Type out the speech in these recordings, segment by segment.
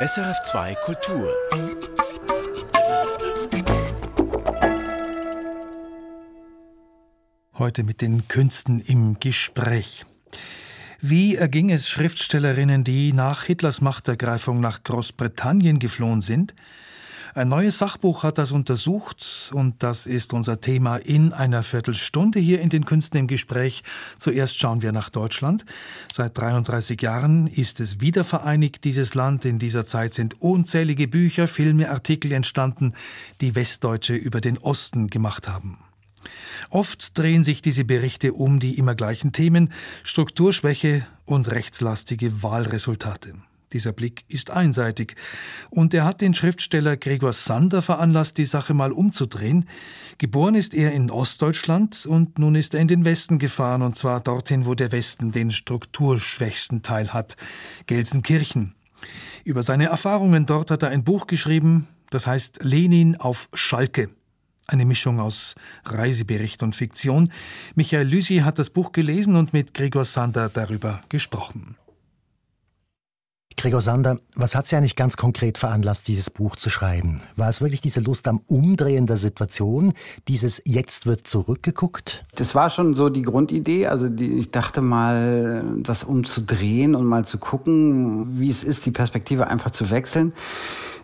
SRF2 Kultur. Heute mit den Künsten im Gespräch. Wie erging es Schriftstellerinnen, die nach Hitlers Machtergreifung nach Großbritannien geflohen sind? Ein neues Sachbuch hat das untersucht und das ist unser Thema in einer Viertelstunde hier in den Künsten im Gespräch. Zuerst schauen wir nach Deutschland. Seit 33 Jahren ist es wiedervereinigt, dieses Land. In dieser Zeit sind unzählige Bücher, Filme, Artikel entstanden, die Westdeutsche über den Osten gemacht haben. Oft drehen sich diese Berichte um die immer gleichen Themen Strukturschwäche und rechtslastige Wahlresultate. Dieser Blick ist einseitig. Und er hat den Schriftsteller Gregor Sander veranlasst, die Sache mal umzudrehen. Geboren ist er in Ostdeutschland und nun ist er in den Westen gefahren, und zwar dorthin, wo der Westen den strukturschwächsten Teil hat, Gelsenkirchen. Über seine Erfahrungen dort hat er ein Buch geschrieben, das heißt Lenin auf Schalke. Eine Mischung aus Reisebericht und Fiktion. Michael Lüsi hat das Buch gelesen und mit Gregor Sander darüber gesprochen. Gregor Sander, was hat Sie eigentlich ganz konkret veranlasst, dieses Buch zu schreiben? War es wirklich diese Lust am Umdrehen der Situation, dieses Jetzt wird zurückgeguckt? Das war schon so die Grundidee. Also die, ich dachte mal, das umzudrehen und mal zu gucken, wie es ist, die Perspektive einfach zu wechseln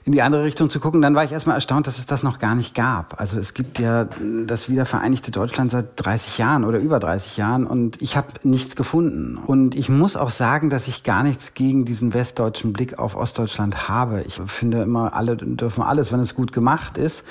in die andere Richtung zu gucken, dann war ich erstmal erstaunt, dass es das noch gar nicht gab. Also es gibt ja das wiedervereinigte Deutschland seit 30 Jahren oder über 30 Jahren und ich habe nichts gefunden. Und ich muss auch sagen, dass ich gar nichts gegen diesen westdeutschen Blick auf Ostdeutschland habe. Ich finde immer, alle dürfen alles, wenn es gut gemacht ist.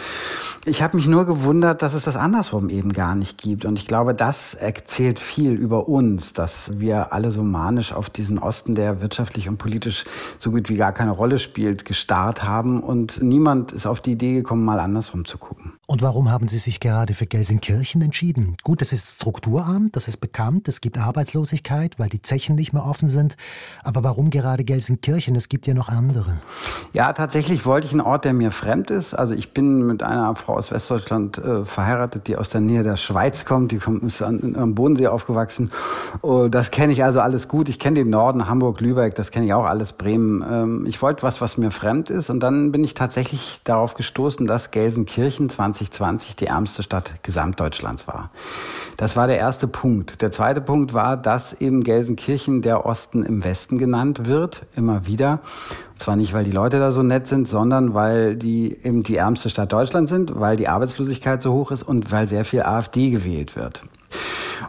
Ich habe mich nur gewundert, dass es das andersrum eben gar nicht gibt. Und ich glaube, das erzählt viel über uns, dass wir alle so manisch auf diesen Osten, der wirtschaftlich und politisch so gut wie gar keine Rolle spielt, gestarrt haben haben und niemand ist auf die Idee gekommen, mal andersrum zu gucken. Und warum haben Sie sich gerade für Gelsenkirchen entschieden? Gut, es ist strukturarm, das ist bekannt, es gibt Arbeitslosigkeit, weil die Zechen nicht mehr offen sind. Aber warum gerade Gelsenkirchen? Es gibt ja noch andere. Ja, tatsächlich wollte ich einen Ort, der mir fremd ist. Also ich bin mit einer Frau aus Westdeutschland äh, verheiratet, die aus der Nähe der Schweiz kommt. Die kommt, ist an, am Bodensee aufgewachsen. Oh, das kenne ich also alles gut. Ich kenne den Norden, Hamburg, Lübeck, das kenne ich auch alles, Bremen. Ähm, ich wollte was, was mir fremd ist. Und dann dann bin ich tatsächlich darauf gestoßen, dass Gelsenkirchen 2020 die ärmste Stadt Gesamtdeutschlands war. Das war der erste Punkt. Der zweite Punkt war, dass eben Gelsenkirchen der Osten im Westen genannt wird, immer wieder. Und zwar nicht, weil die Leute da so nett sind, sondern weil die eben die ärmste Stadt Deutschlands sind, weil die Arbeitslosigkeit so hoch ist und weil sehr viel AfD gewählt wird.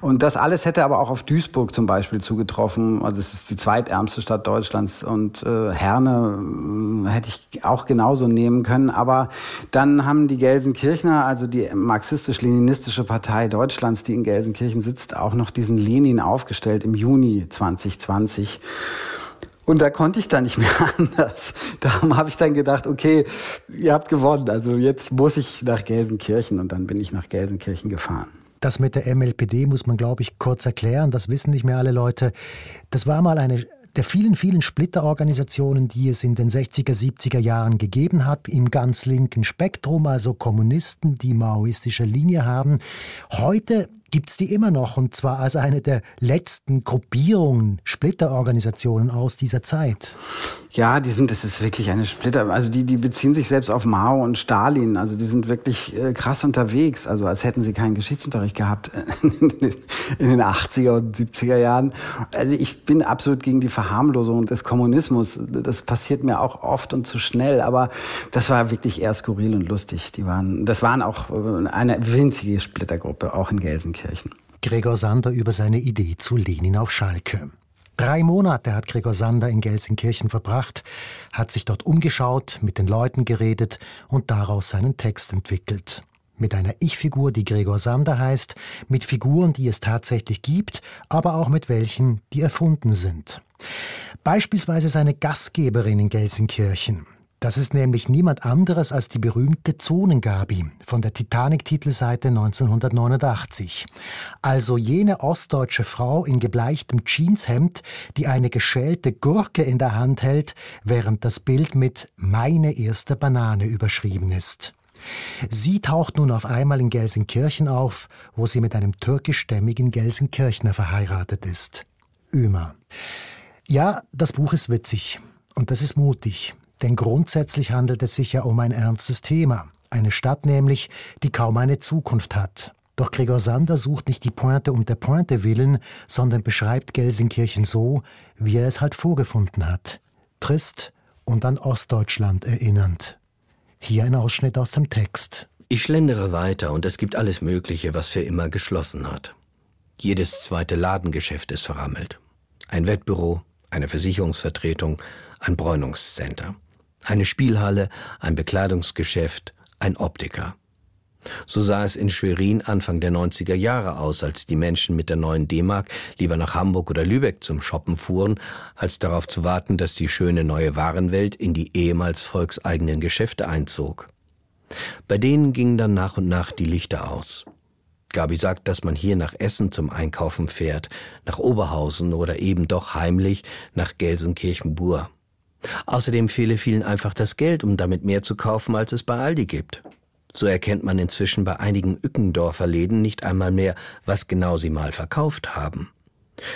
Und das alles hätte aber auch auf Duisburg zum Beispiel zugetroffen. Also es ist die zweitärmste Stadt Deutschlands und äh, Herne äh, hätte ich auch genauso nehmen können. Aber dann haben die Gelsenkirchner, also die marxistisch-leninistische Partei Deutschlands, die in Gelsenkirchen sitzt, auch noch diesen Lenin aufgestellt im Juni 2020. Und da konnte ich dann nicht mehr anders. Darum habe ich dann gedacht, okay, ihr habt gewonnen. Also jetzt muss ich nach Gelsenkirchen und dann bin ich nach Gelsenkirchen gefahren. Das mit der MLPD muss man, glaube ich, kurz erklären. Das wissen nicht mehr alle Leute. Das war mal eine der vielen, vielen Splitterorganisationen, die es in den 60er, 70er Jahren gegeben hat, im ganz linken Spektrum, also Kommunisten, die maoistische Linie haben. Heute gibt es die immer noch und zwar als eine der letzten Gruppierungen, Splitterorganisationen aus dieser Zeit. Ja, die sind, das ist wirklich eine Splitter, also die, die beziehen sich selbst auf Mao und Stalin, also die sind wirklich äh, krass unterwegs, also als hätten sie keinen Geschichtsunterricht gehabt in den 80er und 70er Jahren. Also ich bin absolut gegen die Verharmlosung des Kommunismus, das passiert mir auch oft und zu schnell, aber das war wirklich eher skurril und lustig. Die waren, das waren auch äh, eine winzige Splittergruppe, auch in Gelsenkirchen. Gelsenkirchen. Gregor Sander über seine Idee zu Lenin auf Schalke. Drei Monate hat Gregor Sander in Gelsenkirchen verbracht, hat sich dort umgeschaut, mit den Leuten geredet und daraus seinen Text entwickelt. Mit einer Ich-Figur, die Gregor Sander heißt, mit Figuren, die es tatsächlich gibt, aber auch mit welchen, die erfunden sind. Beispielsweise seine Gastgeberin in Gelsenkirchen. Das ist nämlich niemand anderes als die berühmte Zonengabi von der Titanic-Titelseite 1989. Also jene ostdeutsche Frau in gebleichtem Jeanshemd, die eine geschälte Gurke in der Hand hält, während das Bild mit Meine erste Banane überschrieben ist. Sie taucht nun auf einmal in Gelsenkirchen auf, wo sie mit einem türkischstämmigen Gelsenkirchner verheiratet ist. Ömer. Ja, das Buch ist witzig und das ist mutig. Denn grundsätzlich handelt es sich ja um ein ernstes Thema. Eine Stadt nämlich, die kaum eine Zukunft hat. Doch Gregor Sander sucht nicht die Pointe um der Pointe willen, sondern beschreibt Gelsenkirchen so, wie er es halt vorgefunden hat. Trist und an Ostdeutschland erinnernd. Hier ein Ausschnitt aus dem Text. Ich schlendere weiter und es gibt alles Mögliche, was für immer geschlossen hat. Jedes zweite Ladengeschäft ist verrammelt. Ein Wettbüro, eine Versicherungsvertretung, ein Bräunungscenter, eine Spielhalle, ein Bekleidungsgeschäft, ein Optiker. So sah es in Schwerin Anfang der 90er Jahre aus, als die Menschen mit der neuen D-Mark lieber nach Hamburg oder Lübeck zum Shoppen fuhren, als darauf zu warten, dass die schöne neue Warenwelt in die ehemals volkseigenen Geschäfte einzog. Bei denen gingen dann nach und nach die Lichter aus. Gabi sagt, dass man hier nach Essen zum Einkaufen fährt, nach Oberhausen oder eben doch heimlich nach Gelsenkirchen-Bur. Außerdem fehle vielen einfach das Geld, um damit mehr zu kaufen, als es bei Aldi gibt. So erkennt man inzwischen bei einigen Ückendorfer Läden nicht einmal mehr, was genau sie mal verkauft haben.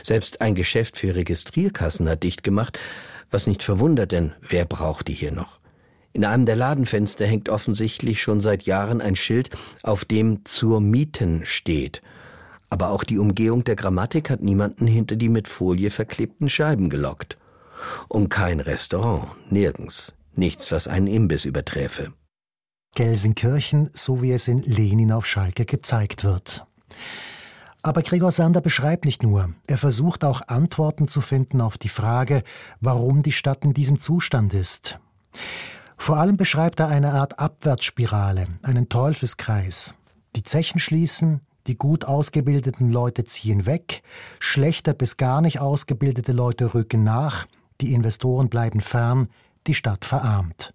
Selbst ein Geschäft für Registrierkassen hat dicht gemacht, was nicht verwundert, denn wer braucht die hier noch? In einem der Ladenfenster hängt offensichtlich schon seit Jahren ein Schild, auf dem zur Mieten steht. Aber auch die Umgehung der Grammatik hat niemanden hinter die mit Folie verklebten Scheiben gelockt. Und kein Restaurant, nirgends, nichts, was einen Imbiss überträfe. Gelsenkirchen, so wie es in Lenin auf Schalke gezeigt wird. Aber Gregor Sander beschreibt nicht nur, er versucht auch Antworten zu finden auf die Frage, warum die Stadt in diesem Zustand ist. Vor allem beschreibt er eine Art Abwärtsspirale, einen Teufelskreis. Die Zechen schließen, die gut ausgebildeten Leute ziehen weg, schlechter bis gar nicht ausgebildete Leute rücken nach, die Investoren bleiben fern, die Stadt verarmt.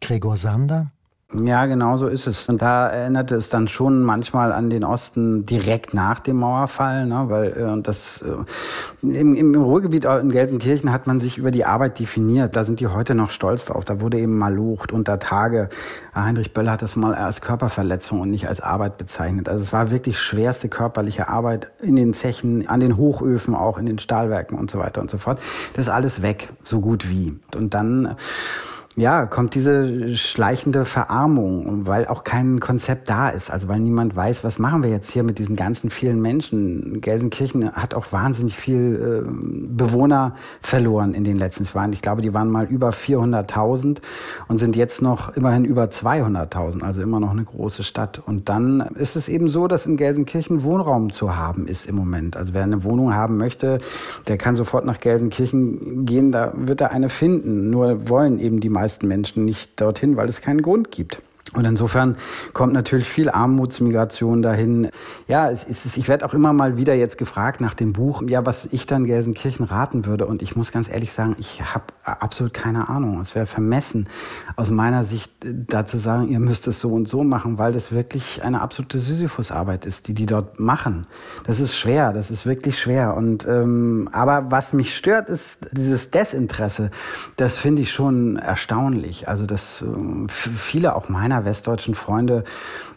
Gregor Sander ja, genau so ist es. Und da erinnerte es dann schon manchmal an den Osten direkt nach dem Mauerfall, ne? weil äh, das äh, im, im Ruhrgebiet in Gelsenkirchen hat man sich über die Arbeit definiert. Da sind die heute noch stolz drauf. Da wurde eben mal lucht unter Tage. Heinrich Böll hat das mal als Körperverletzung und nicht als Arbeit bezeichnet. Also es war wirklich schwerste körperliche Arbeit in den Zechen, an den Hochöfen, auch in den Stahlwerken und so weiter und so fort. Das ist alles weg, so gut wie. Und dann ja, kommt diese schleichende Verarmung, weil auch kein Konzept da ist. Also weil niemand weiß, was machen wir jetzt hier mit diesen ganzen vielen Menschen. Gelsenkirchen hat auch wahnsinnig viel äh, Bewohner verloren in den letzten Jahren. Ich glaube, die waren mal über 400.000 und sind jetzt noch immerhin über 200.000, also immer noch eine große Stadt. Und dann ist es eben so, dass in Gelsenkirchen Wohnraum zu haben ist im Moment. Also wer eine Wohnung haben möchte, der kann sofort nach Gelsenkirchen gehen, da wird er eine finden. Nur wollen eben die meisten Menschen nicht dorthin, weil es keinen Grund gibt. Und insofern kommt natürlich viel Armutsmigration dahin. Ja, es ist, ich werde auch immer mal wieder jetzt gefragt nach dem Buch, ja, was ich dann Gelsenkirchen raten würde. Und ich muss ganz ehrlich sagen, ich habe absolut keine Ahnung. Es wäre vermessen, aus meiner Sicht da zu sagen, ihr müsst es so und so machen, weil das wirklich eine absolute Sisyphusarbeit ist, die die dort machen. Das ist schwer, das ist wirklich schwer. Und ähm, aber was mich stört, ist dieses Desinteresse. Das finde ich schon erstaunlich. Also dass äh, viele auch meiner westdeutschen Freunde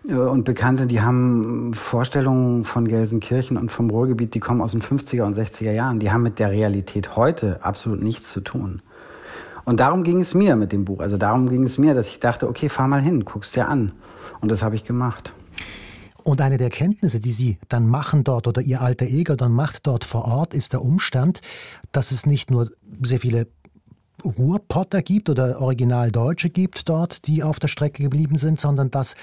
äh, und Bekannte, die haben Vorstellungen von Gelsenkirchen und vom Ruhrgebiet, die kommen aus den 50er und 60er Jahren. Die haben mit der Realität heute absolut nichts zu tun. Und darum ging es mir mit dem Buch. Also darum ging es mir, dass ich dachte, okay, fahr mal hin, guck's dir an. Und das habe ich gemacht. Und eine der Erkenntnisse, die Sie dann machen dort oder Ihr alter Ego dann macht dort vor Ort, ist der Umstand, dass es nicht nur sehr viele Ruhrpotter gibt oder Originaldeutsche gibt dort, die auf der Strecke geblieben sind, sondern dass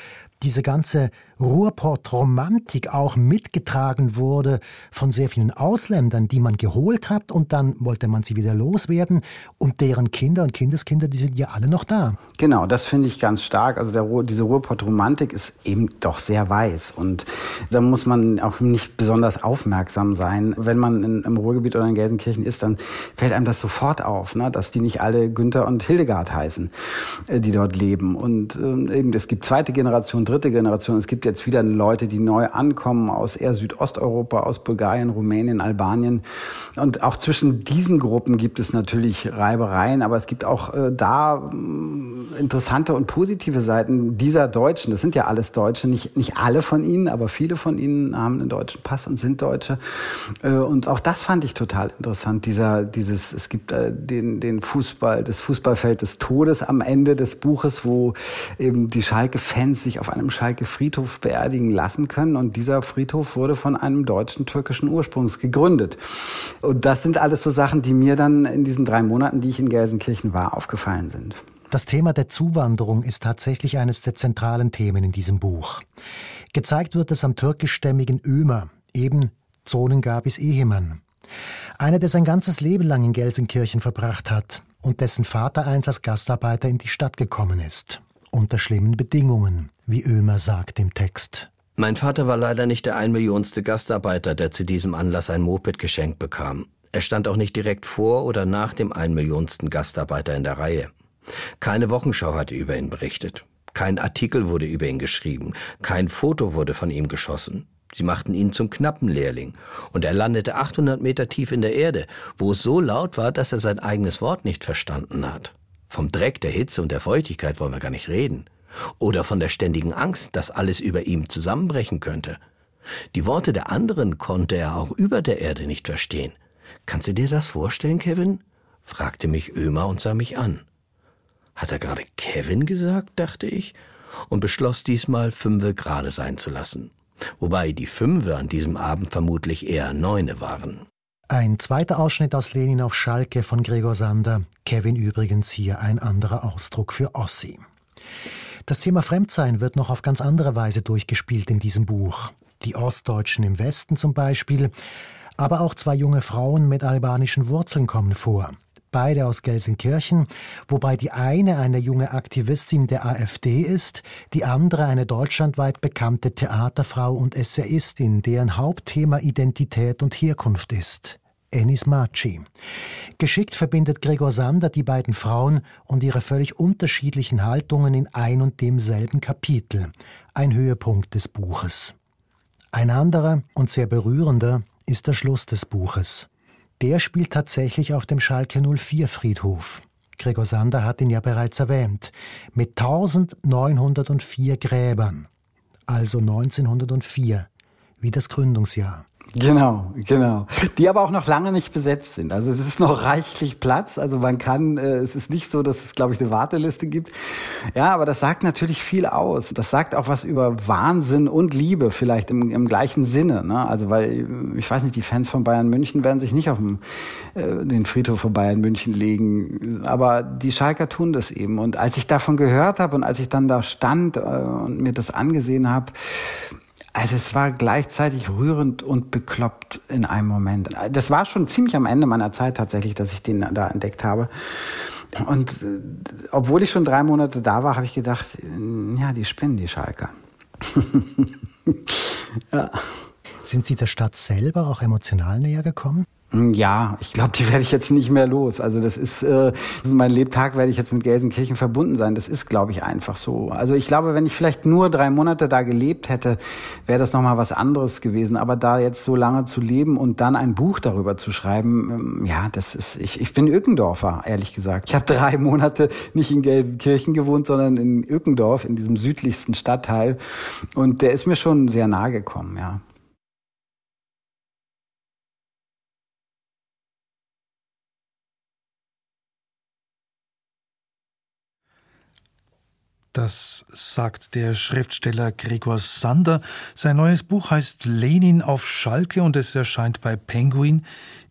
diese ganze Ruhrpott-Romantik auch mitgetragen wurde von sehr vielen Ausländern, die man geholt hat und dann wollte man sie wieder loswerden und deren Kinder und Kindeskinder, die sind ja alle noch da. Genau, das finde ich ganz stark. Also der, diese Ruhrpott-Romantik ist eben doch sehr weiß und da muss man auch nicht besonders aufmerksam sein. Wenn man in, im Ruhrgebiet oder in Gelsenkirchen ist, dann fällt einem das sofort auf, ne? dass die nicht alle Günther und Hildegard heißen, äh, die dort leben. Und äh, eben, es gibt zweite Generation, dritte Generation. Es gibt jetzt wieder Leute, die neu ankommen aus eher Südosteuropa, aus Bulgarien, Rumänien, Albanien. Und auch zwischen diesen Gruppen gibt es natürlich Reibereien, aber es gibt auch äh, da mm, interessante und positive Seiten dieser Deutschen. Das sind ja alles Deutsche, nicht, nicht alle von ihnen, aber viele von ihnen haben einen deutschen Pass und sind Deutsche. Äh, und auch das fand ich total interessant. Dieser, dieses, es gibt äh, den, den Fußball, das Fußballfeld des Todes am Ende des Buches, wo eben die Schalke-Fans sich auf einem Schalke-Friedhof beerdigen lassen können. Und dieser Friedhof wurde von einem deutschen türkischen Ursprungs gegründet. Und das sind alles so Sachen, die mir dann in diesen drei Monaten, die ich in Gelsenkirchen war, aufgefallen sind. Das Thema der Zuwanderung ist tatsächlich eines der zentralen Themen in diesem Buch. Gezeigt wird es am türkischstämmigen Ömer, eben Zonengabis Ehemann. Einer, der sein ganzes Leben lang in Gelsenkirchen verbracht hat und dessen Vater einst als Gastarbeiter in die Stadt gekommen ist. Unter schlimmen Bedingungen, wie Ömer sagt im Text. Mein Vater war leider nicht der einmillionste Gastarbeiter, der zu diesem Anlass ein Moped geschenkt bekam. Er stand auch nicht direkt vor oder nach dem einmillionsten Gastarbeiter in der Reihe. Keine Wochenschau hatte über ihn berichtet. Kein Artikel wurde über ihn geschrieben. Kein Foto wurde von ihm geschossen. Sie machten ihn zum knappen Lehrling. Und er landete 800 Meter tief in der Erde, wo es so laut war, dass er sein eigenes Wort nicht verstanden hat. Vom Dreck, der Hitze und der Feuchtigkeit wollen wir gar nicht reden. Oder von der ständigen Angst, dass alles über ihm zusammenbrechen könnte. Die Worte der anderen konnte er auch über der Erde nicht verstehen. Kannst du dir das vorstellen, Kevin? fragte mich Ömer und sah mich an. Hat er gerade Kevin gesagt, dachte ich, und beschloss diesmal Fünfe gerade sein zu lassen. Wobei die Fünfe an diesem Abend vermutlich eher Neune waren. Ein zweiter Ausschnitt aus Lenin auf Schalke von Gregor Sander. Kevin übrigens hier ein anderer Ausdruck für Ossi. Das Thema Fremdsein wird noch auf ganz andere Weise durchgespielt in diesem Buch. Die Ostdeutschen im Westen zum Beispiel, aber auch zwei junge Frauen mit albanischen Wurzeln kommen vor beide aus Gelsenkirchen, wobei die eine eine junge Aktivistin der AfD ist, die andere eine deutschlandweit bekannte Theaterfrau und Essayistin, deren Hauptthema Identität und Herkunft ist. Enis Maci. Geschickt verbindet Gregor Sander die beiden Frauen und ihre völlig unterschiedlichen Haltungen in ein und demselben Kapitel, ein Höhepunkt des Buches. Ein anderer und sehr berührender ist der Schluss des Buches. Der spielt tatsächlich auf dem Schalke 04 Friedhof. Gregor Sander hat ihn ja bereits erwähnt. Mit 1904 Gräbern. Also 1904, wie das Gründungsjahr. Genau, genau. Die aber auch noch lange nicht besetzt sind. Also es ist noch reichlich Platz. Also man kann, äh, es ist nicht so, dass es, glaube ich, eine Warteliste gibt. Ja, aber das sagt natürlich viel aus. Das sagt auch was über Wahnsinn und Liebe, vielleicht im, im gleichen Sinne. Ne? Also weil, ich weiß nicht, die Fans von Bayern München werden sich nicht auf dem, äh, den Friedhof von Bayern München legen. Aber die Schalker tun das eben. Und als ich davon gehört habe und als ich dann da stand äh, und mir das angesehen habe, also es war gleichzeitig rührend und bekloppt in einem Moment. Das war schon ziemlich am Ende meiner Zeit tatsächlich, dass ich den da entdeckt habe. Und äh, obwohl ich schon drei Monate da war, habe ich gedacht, ja, die spinnen, die Schalker. ja. Sind Sie der Stadt selber auch emotional näher gekommen? Hm, ja, ich glaube, die werde ich jetzt nicht mehr los. Also das ist, äh, mein Lebtag werde ich jetzt mit Gelsenkirchen verbunden sein. Das ist, glaube ich, einfach so. Also ich glaube, wenn ich vielleicht nur drei Monate da gelebt hätte, wäre das nochmal was anderes gewesen. Aber da jetzt so lange zu leben und dann ein Buch darüber zu schreiben, ähm, ja, das ist, ich, ich bin Öckendorfer, ehrlich gesagt. Ich habe drei Monate nicht in Gelsenkirchen gewohnt, sondern in Öckendorf, in diesem südlichsten Stadtteil. Und der ist mir schon sehr nahe gekommen, ja. Das sagt der Schriftsteller Gregor Sander. Sein neues Buch heißt Lenin auf Schalke und es erscheint bei Penguin.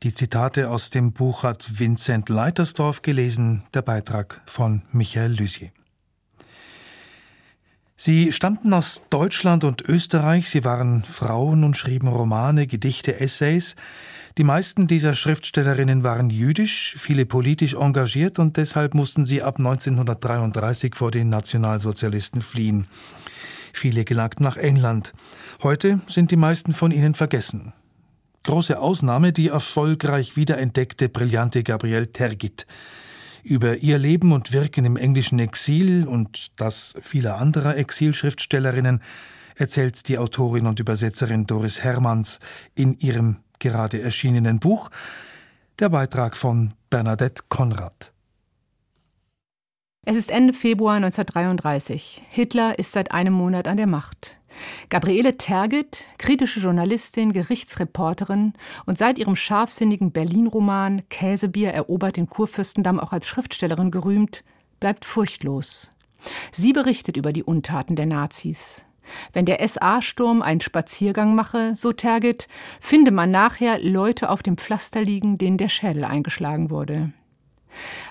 Die Zitate aus dem Buch hat Vincent Leitersdorf gelesen, der Beitrag von Michael Lüsier. Sie stammten aus Deutschland und Österreich, sie waren Frauen und schrieben Romane, Gedichte, Essays. Die meisten dieser Schriftstellerinnen waren jüdisch, viele politisch engagiert und deshalb mussten sie ab 1933 vor den Nationalsozialisten fliehen. Viele gelangten nach England. Heute sind die meisten von ihnen vergessen. Große Ausnahme die erfolgreich wiederentdeckte brillante Gabrielle Tergit. Über ihr Leben und Wirken im englischen Exil und das vieler anderer Exilschriftstellerinnen erzählt die Autorin und Übersetzerin Doris Hermanns in ihrem gerade erschienenen Buch, der Beitrag von Bernadette Konrad. Es ist Ende Februar 1933. Hitler ist seit einem Monat an der Macht. Gabriele Tergit, kritische Journalistin, Gerichtsreporterin und seit ihrem scharfsinnigen Berlin-Roman Käsebier erobert den Kurfürstendamm auch als Schriftstellerin gerühmt, bleibt furchtlos. Sie berichtet über die Untaten der Nazis. Wenn der SA-Sturm einen Spaziergang mache, so Tergit, finde man nachher Leute auf dem Pflaster liegen, denen der Schädel eingeschlagen wurde.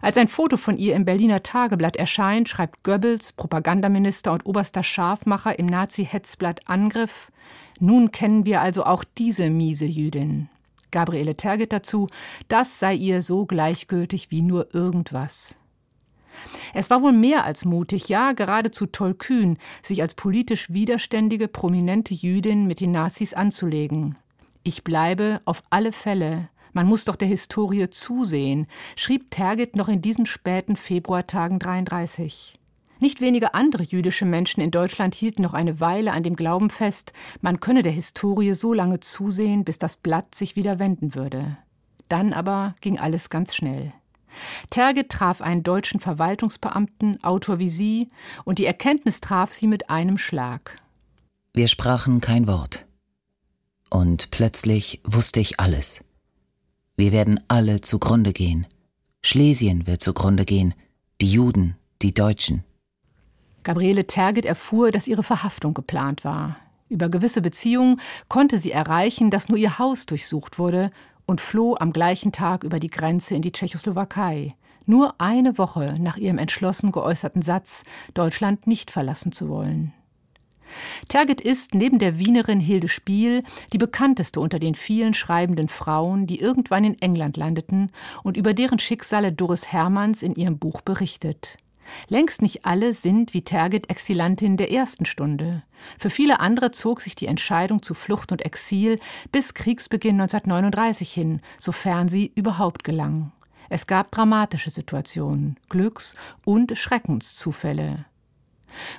Als ein Foto von ihr im Berliner Tageblatt erscheint, schreibt Goebbels, Propagandaminister und oberster Scharfmacher im Nazi-Hetzblatt Angriff, nun kennen wir also auch diese miese Jüdin. Gabriele Tergit dazu, das sei ihr so gleichgültig wie nur irgendwas. Es war wohl mehr als mutig, ja geradezu tollkühn, sich als politisch widerständige, prominente Jüdin mit den Nazis anzulegen. Ich bleibe auf alle Fälle. Man muss doch der Historie zusehen, schrieb Tergit noch in diesen späten Februartagen 33. Nicht wenige andere jüdische Menschen in Deutschland hielten noch eine Weile an dem Glauben fest, man könne der Historie so lange zusehen, bis das Blatt sich wieder wenden würde. Dann aber ging alles ganz schnell. Terge traf einen deutschen Verwaltungsbeamten, Autor wie sie, und die Erkenntnis traf sie mit einem Schlag. Wir sprachen kein Wort. Und plötzlich wusste ich alles. Wir werden alle zugrunde gehen. Schlesien wird zugrunde gehen, die Juden, die Deutschen. Gabriele Terget erfuhr, dass ihre Verhaftung geplant war. Über gewisse Beziehungen konnte sie erreichen, dass nur ihr Haus durchsucht wurde und floh am gleichen Tag über die Grenze in die Tschechoslowakei, nur eine Woche nach ihrem entschlossen geäußerten Satz, Deutschland nicht verlassen zu wollen. Tergit ist neben der Wienerin Hilde Spiel die bekannteste unter den vielen schreibenden Frauen, die irgendwann in England landeten und über deren Schicksale Doris Hermanns in ihrem Buch berichtet. Längst nicht alle sind wie Tergit Exilantin der ersten Stunde. Für viele andere zog sich die Entscheidung zu Flucht und Exil bis Kriegsbeginn 1939 hin, sofern sie überhaupt gelang. Es gab dramatische Situationen, Glücks- und Schreckenszufälle.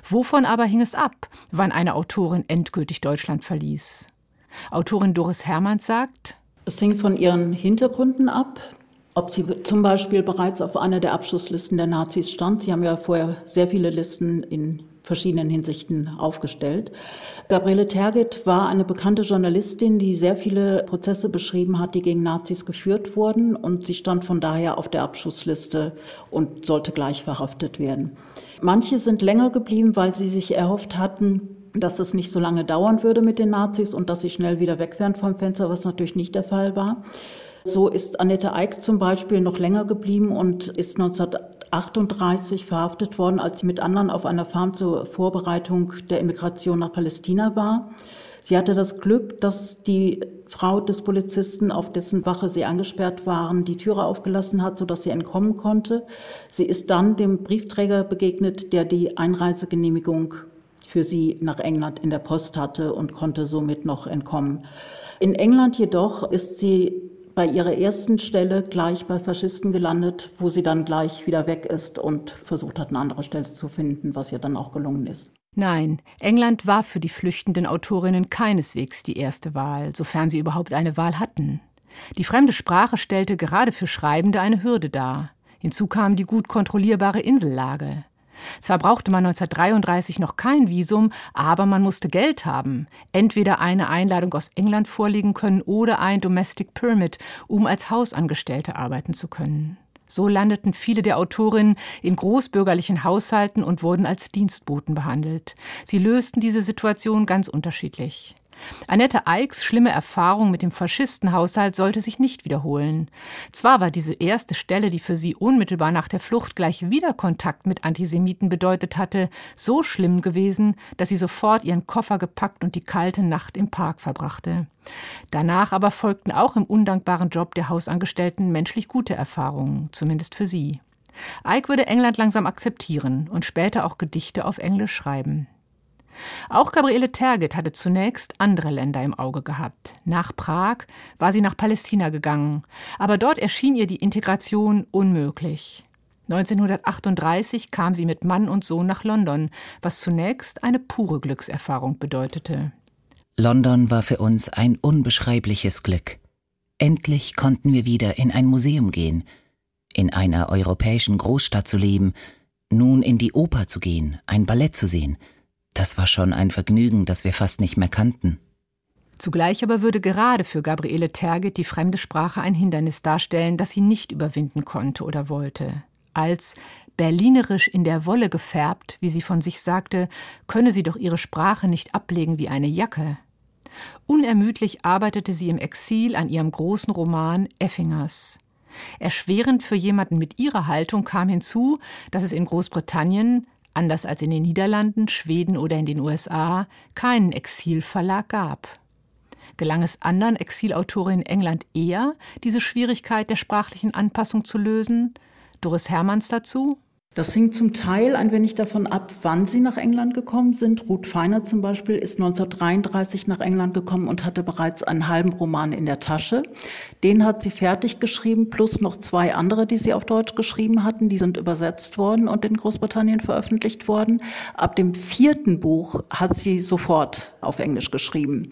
Wovon aber hing es ab, wann eine Autorin endgültig Deutschland verließ? Autorin Doris Hermanns sagt, es hing von ihren Hintergründen ab, ob sie zum Beispiel bereits auf einer der Abschlusslisten der Nazis stand. Sie haben ja vorher sehr viele Listen in verschiedenen Hinsichten aufgestellt. Gabriele Tergit war eine bekannte Journalistin, die sehr viele Prozesse beschrieben hat, die gegen Nazis geführt wurden. Und sie stand von daher auf der Abschussliste und sollte gleich verhaftet werden. Manche sind länger geblieben, weil sie sich erhofft hatten, dass es nicht so lange dauern würde mit den Nazis und dass sie schnell wieder weg wären vom Fenster, was natürlich nicht der Fall war. So ist Annette Eick zum Beispiel noch länger geblieben und ist 1938 verhaftet worden, als sie mit anderen auf einer Farm zur Vorbereitung der Immigration nach Palästina war. Sie hatte das Glück, dass die Frau des Polizisten, auf dessen Wache sie angesperrt waren, die Türe aufgelassen hat, sodass sie entkommen konnte. Sie ist dann dem Briefträger begegnet, der die Einreisegenehmigung für sie nach England in der Post hatte und konnte somit noch entkommen. In England jedoch ist sie bei ihrer ersten Stelle gleich bei Faschisten gelandet, wo sie dann gleich wieder weg ist und versucht hat, eine andere Stelle zu finden, was ihr dann auch gelungen ist. Nein, England war für die flüchtenden Autorinnen keineswegs die erste Wahl, sofern sie überhaupt eine Wahl hatten. Die fremde Sprache stellte gerade für Schreibende eine Hürde dar. Hinzu kam die gut kontrollierbare Insellage. Zwar brauchte man 1933 noch kein Visum, aber man musste Geld haben. Entweder eine Einladung aus England vorlegen können oder ein Domestic Permit, um als Hausangestellte arbeiten zu können. So landeten viele der Autorinnen in großbürgerlichen Haushalten und wurden als Dienstboten behandelt. Sie lösten diese Situation ganz unterschiedlich. Annette Eichs schlimme Erfahrung mit dem Faschistenhaushalt sollte sich nicht wiederholen. Zwar war diese erste Stelle, die für sie unmittelbar nach der Flucht gleich wieder Kontakt mit Antisemiten bedeutet hatte, so schlimm gewesen, dass sie sofort ihren Koffer gepackt und die kalte Nacht im Park verbrachte. Danach aber folgten auch im undankbaren Job der Hausangestellten menschlich gute Erfahrungen, zumindest für sie. Eick würde England langsam akzeptieren und später auch Gedichte auf Englisch schreiben. Auch Gabriele Tergit hatte zunächst andere Länder im Auge gehabt. Nach Prag war sie nach Palästina gegangen, aber dort erschien ihr die Integration unmöglich. 1938 kam sie mit Mann und Sohn nach London, was zunächst eine pure Glückserfahrung bedeutete. London war für uns ein unbeschreibliches Glück. Endlich konnten wir wieder in ein Museum gehen, in einer europäischen Großstadt zu leben, Nun in die Oper zu gehen, ein Ballett zu sehen, das war schon ein Vergnügen, das wir fast nicht mehr kannten. Zugleich aber würde gerade für Gabriele Terget die fremde Sprache ein Hindernis darstellen, das sie nicht überwinden konnte oder wollte. Als berlinerisch in der Wolle gefärbt, wie sie von sich sagte, könne sie doch ihre Sprache nicht ablegen wie eine Jacke. Unermüdlich arbeitete sie im Exil an ihrem großen Roman Effingers. Erschwerend für jemanden mit ihrer Haltung kam hinzu, dass es in Großbritannien, anders als in den Niederlanden, Schweden oder in den USA, keinen Exilverlag gab. Gelang es anderen Exilautorinnen in England eher, diese Schwierigkeit der sprachlichen Anpassung zu lösen? Doris Hermanns dazu? Das hing zum Teil ein wenig davon ab, wann sie nach England gekommen sind. Ruth Feiner zum Beispiel ist 1933 nach England gekommen und hatte bereits einen halben Roman in der Tasche. Den hat sie fertig geschrieben, plus noch zwei andere, die sie auf Deutsch geschrieben hatten. Die sind übersetzt worden und in Großbritannien veröffentlicht worden. Ab dem vierten Buch hat sie sofort auf Englisch geschrieben.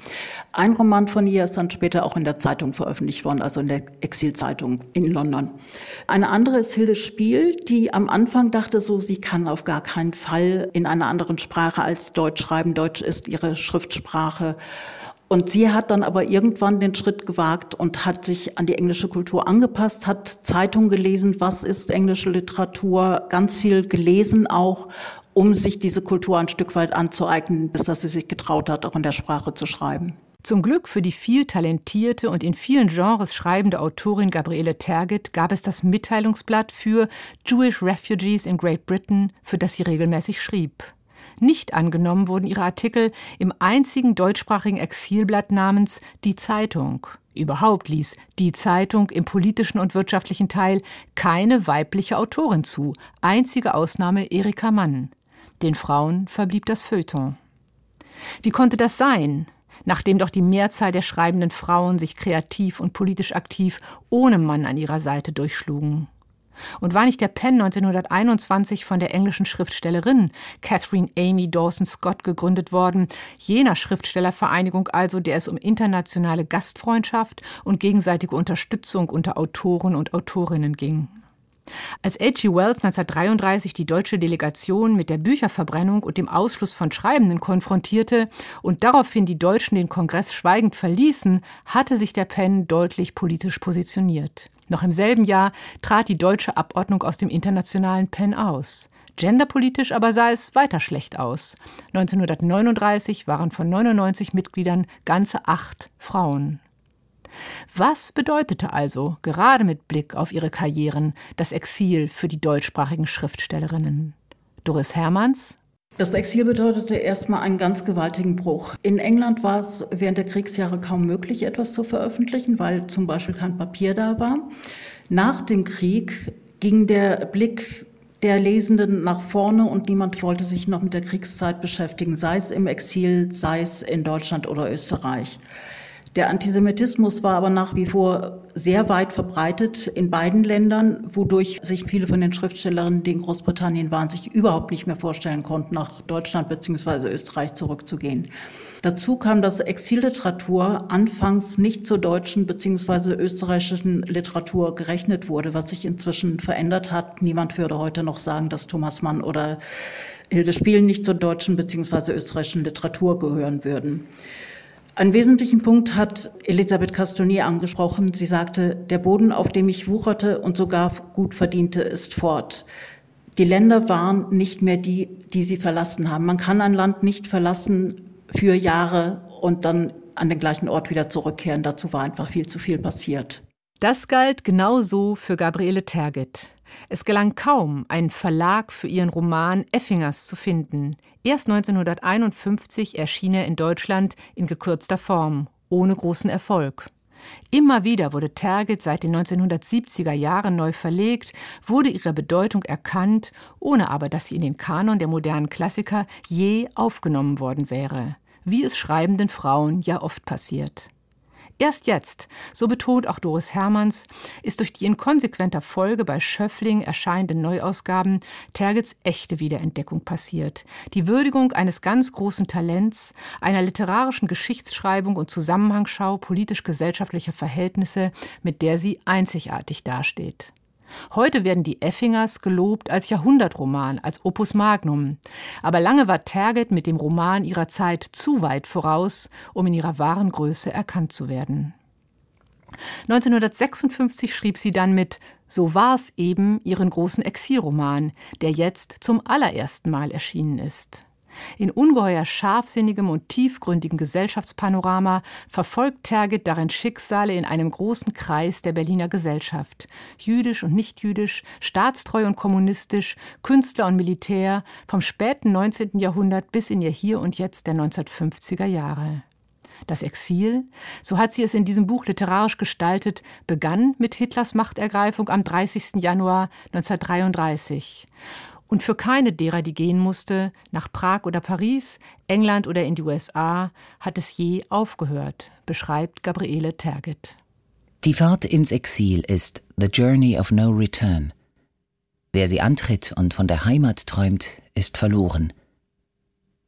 Ein Roman von ihr ist dann später auch in der Zeitung veröffentlicht worden, also in der Exilzeitung in London. Eine andere ist Hilde Spiel, die am Anfang Anfang dachte so, sie kann auf gar keinen Fall in einer anderen Sprache als Deutsch schreiben. Deutsch ist ihre Schriftsprache. Und sie hat dann aber irgendwann den Schritt gewagt und hat sich an die englische Kultur angepasst, hat Zeitungen gelesen, was ist englische Literatur, ganz viel gelesen auch, um sich diese Kultur ein Stück weit anzueignen, bis dass sie sich getraut hat, auch in der Sprache zu schreiben. Zum Glück für die viel talentierte und in vielen Genres schreibende Autorin Gabriele Tergit gab es das Mitteilungsblatt für Jewish Refugees in Great Britain, für das sie regelmäßig schrieb. Nicht angenommen wurden ihre Artikel im einzigen deutschsprachigen Exilblatt namens Die Zeitung. Überhaupt ließ Die Zeitung im politischen und wirtschaftlichen Teil keine weibliche Autorin zu, einzige Ausnahme Erika Mann. Den Frauen verblieb das Feuilleton. Wie konnte das sein? Nachdem doch die Mehrzahl der schreibenden Frauen sich kreativ und politisch aktiv ohne Mann an ihrer Seite durchschlugen. Und war nicht der Penn 1921 von der englischen Schriftstellerin Catherine Amy Dawson Scott gegründet worden, jener Schriftstellervereinigung also, der es um internationale Gastfreundschaft und gegenseitige Unterstützung unter Autoren und Autorinnen ging? Als H.G. Wells 1933 die deutsche Delegation mit der Bücherverbrennung und dem Ausschluss von Schreibenden konfrontierte und daraufhin die Deutschen den Kongress schweigend verließen, hatte sich der Penn deutlich politisch positioniert. Noch im selben Jahr trat die deutsche Abordnung aus dem internationalen Penn aus. Genderpolitisch aber sah es weiter schlecht aus. 1939 waren von 99 Mitgliedern ganze acht Frauen. Was bedeutete also, gerade mit Blick auf ihre Karrieren, das Exil für die deutschsprachigen Schriftstellerinnen? Doris Hermanns das Exil bedeutete erstmal einen ganz gewaltigen Bruch. In England war es während der Kriegsjahre kaum möglich, etwas zu veröffentlichen, weil zum Beispiel kein Papier da war. Nach dem Krieg ging der Blick der Lesenden nach vorne und niemand wollte sich noch mit der Kriegszeit beschäftigen, sei es im Exil, sei es in Deutschland oder Österreich. Der Antisemitismus war aber nach wie vor sehr weit verbreitet in beiden Ländern, wodurch sich viele von den Schriftstellerinnen, die in Großbritannien waren, sich überhaupt nicht mehr vorstellen konnten, nach Deutschland bzw. Österreich zurückzugehen. Dazu kam, dass Exilliteratur anfangs nicht zur deutschen bzw. österreichischen Literatur gerechnet wurde, was sich inzwischen verändert hat. Niemand würde heute noch sagen, dass Thomas Mann oder Hilde Spiel nicht zur deutschen bzw. österreichischen Literatur gehören würden. Einen wesentlichen Punkt hat Elisabeth Castonier angesprochen. Sie sagte, der Boden, auf dem ich wucherte und sogar gut verdiente, ist fort. Die Länder waren nicht mehr die, die sie verlassen haben. Man kann ein Land nicht verlassen für Jahre und dann an den gleichen Ort wieder zurückkehren. Dazu war einfach viel zu viel passiert. Das galt genauso für Gabriele Tergit. Es gelang kaum, einen Verlag für ihren Roman Effingers zu finden. Erst 1951 erschien er in Deutschland in gekürzter Form, ohne großen Erfolg. Immer wieder wurde Tergit seit den 1970er Jahren neu verlegt, wurde ihre Bedeutung erkannt, ohne aber dass sie in den Kanon der modernen Klassiker je aufgenommen worden wäre, wie es schreibenden Frauen ja oft passiert. Erst jetzt, so betont auch Doris Hermanns, ist durch die in konsequenter Folge bei Schöffling erscheinenden Neuausgaben Tergits echte Wiederentdeckung passiert. Die Würdigung eines ganz großen Talents, einer literarischen Geschichtsschreibung und Zusammenhangsschau politisch-gesellschaftlicher Verhältnisse, mit der sie einzigartig dasteht. Heute werden die Effingers gelobt als Jahrhundertroman, als Opus Magnum. Aber lange war Terget mit dem Roman ihrer Zeit zu weit voraus, um in ihrer wahren Größe erkannt zu werden. 1956 schrieb sie dann mit So war's eben ihren großen Exilroman, der jetzt zum allerersten Mal erschienen ist. In ungeheuer scharfsinnigem und tiefgründigem Gesellschaftspanorama verfolgt Terget darin Schicksale in einem großen Kreis der Berliner Gesellschaft. Jüdisch und nichtjüdisch, staatstreu und kommunistisch, Künstler und Militär, vom späten 19. Jahrhundert bis in ihr Hier und Jetzt der 1950er Jahre. Das Exil, so hat sie es in diesem Buch literarisch gestaltet, begann mit Hitlers Machtergreifung am 30. Januar 1933 und für keine derer, die gehen musste, nach Prag oder Paris, England oder in die USA, hat es je aufgehört, beschreibt Gabriele Terget. Die Fahrt ins Exil ist The Journey of No Return. Wer sie antritt und von der Heimat träumt, ist verloren.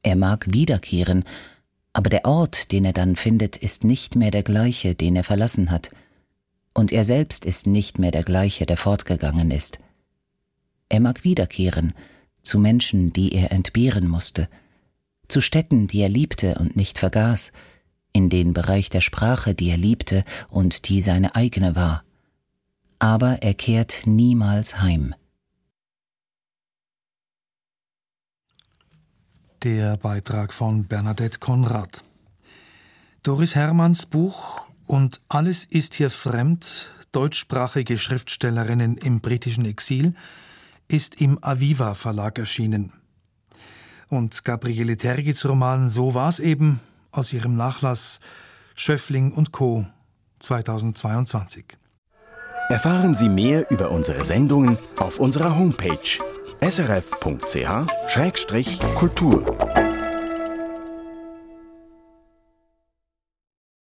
Er mag wiederkehren, aber der Ort, den er dann findet, ist nicht mehr der gleiche, den er verlassen hat, und er selbst ist nicht mehr der gleiche, der fortgegangen ist. Er mag wiederkehren zu Menschen, die er entbehren musste, zu Städten, die er liebte und nicht vergaß, in den Bereich der Sprache, die er liebte und die seine eigene war. Aber er kehrt niemals heim. Der Beitrag von Bernadette Konrad. Doris Hermanns Buch Und alles ist hier fremd, deutschsprachige Schriftstellerinnen im britischen Exil, ist im Aviva Verlag erschienen. Und Gabriele Tergits Roman So war's eben aus ihrem Nachlass Schöffling und Co. 2022. Erfahren Sie mehr über unsere Sendungen auf unserer Homepage srf.ch-kultur.